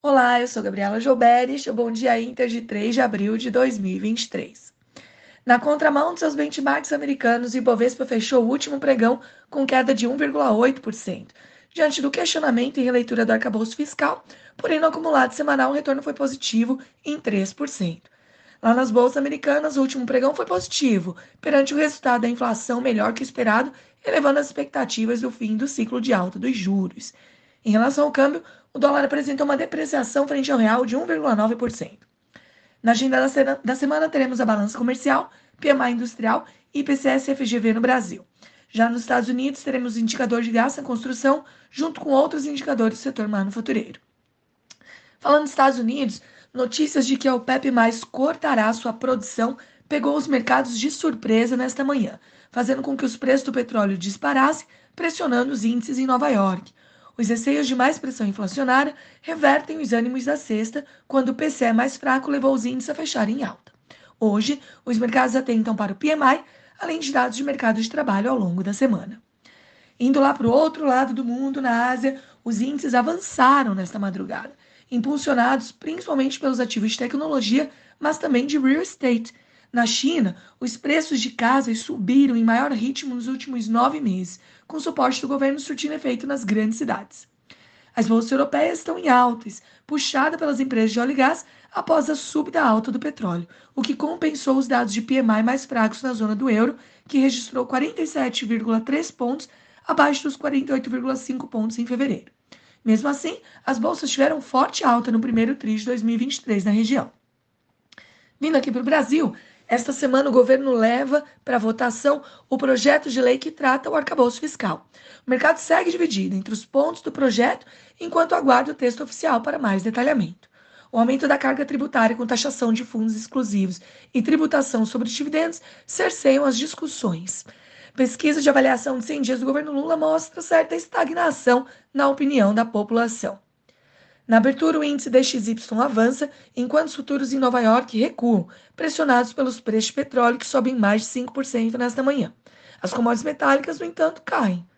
Olá, eu sou Gabriela Joubert e Bom Dia Inter de 3 de abril de 2023. Na contramão de seus benchmarks americanos, Ibovespa fechou o último pregão com queda de 1,8%, diante do questionamento e releitura do arcabouço fiscal, porém no acumulado semanal o retorno foi positivo em 3%. Lá nas bolsas americanas, o último pregão foi positivo, perante o resultado da inflação melhor que esperado, elevando as expectativas do fim do ciclo de alta dos juros. Em relação ao câmbio, o dólar apresentou uma depreciação frente ao real de 1,9%. Na agenda da semana, teremos a balança comercial, PMI industrial e IPCS-FGV no Brasil. Já nos Estados Unidos, teremos o indicador de gasto na construção, junto com outros indicadores do setor manufatureiro. Falando dos Estados Unidos, notícias de que a OPEP mais cortará sua produção pegou os mercados de surpresa nesta manhã, fazendo com que os preços do petróleo disparassem, pressionando os índices em Nova York. Os receios de mais pressão inflacionária revertem os ânimos da sexta, quando o PCE mais fraco levou os índices a fecharem em alta. Hoje, os mercados atentam para o PMI, além de dados de mercado de trabalho ao longo da semana. Indo lá para o outro lado do mundo, na Ásia, os índices avançaram nesta madrugada, impulsionados principalmente pelos ativos de tecnologia, mas também de real estate. Na China, os preços de casas subiram em maior ritmo nos últimos nove meses, com suporte do governo surtindo efeito nas grandes cidades. As bolsas europeias estão em altas, puxada pelas empresas de óleo e gás após a súbita alta do petróleo, o que compensou os dados de PMI mais fracos na zona do euro, que registrou 47,3 pontos abaixo dos 48,5 pontos em fevereiro. Mesmo assim, as bolsas tiveram forte alta no primeiro TRI de 2023 na região. Vindo aqui para o Brasil, esta semana, o governo leva para votação o projeto de lei que trata o arcabouço fiscal. O mercado segue dividido entre os pontos do projeto, enquanto aguarda o texto oficial para mais detalhamento. O aumento da carga tributária com taxação de fundos exclusivos e tributação sobre dividendos cerceiam as discussões. Pesquisa de avaliação de 100 dias do governo Lula mostra certa estagnação na opinião da população. Na abertura, o índice DXY avança, enquanto os futuros em Nova York recuam, pressionados pelos preços de petróleo que sobem mais de 5% nesta manhã. As commodities metálicas, no entanto, caem.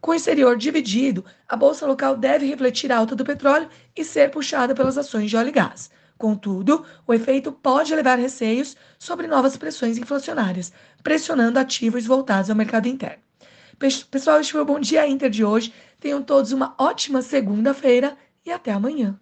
Com o exterior dividido, a bolsa local deve refletir a alta do petróleo e ser puxada pelas ações de óleo e gás. Contudo, o efeito pode levar receios sobre novas pressões inflacionárias, pressionando ativos voltados ao mercado interno. Pessoal, este foi o Bom Dia Inter de hoje. Tenham todos uma ótima segunda-feira e até amanhã.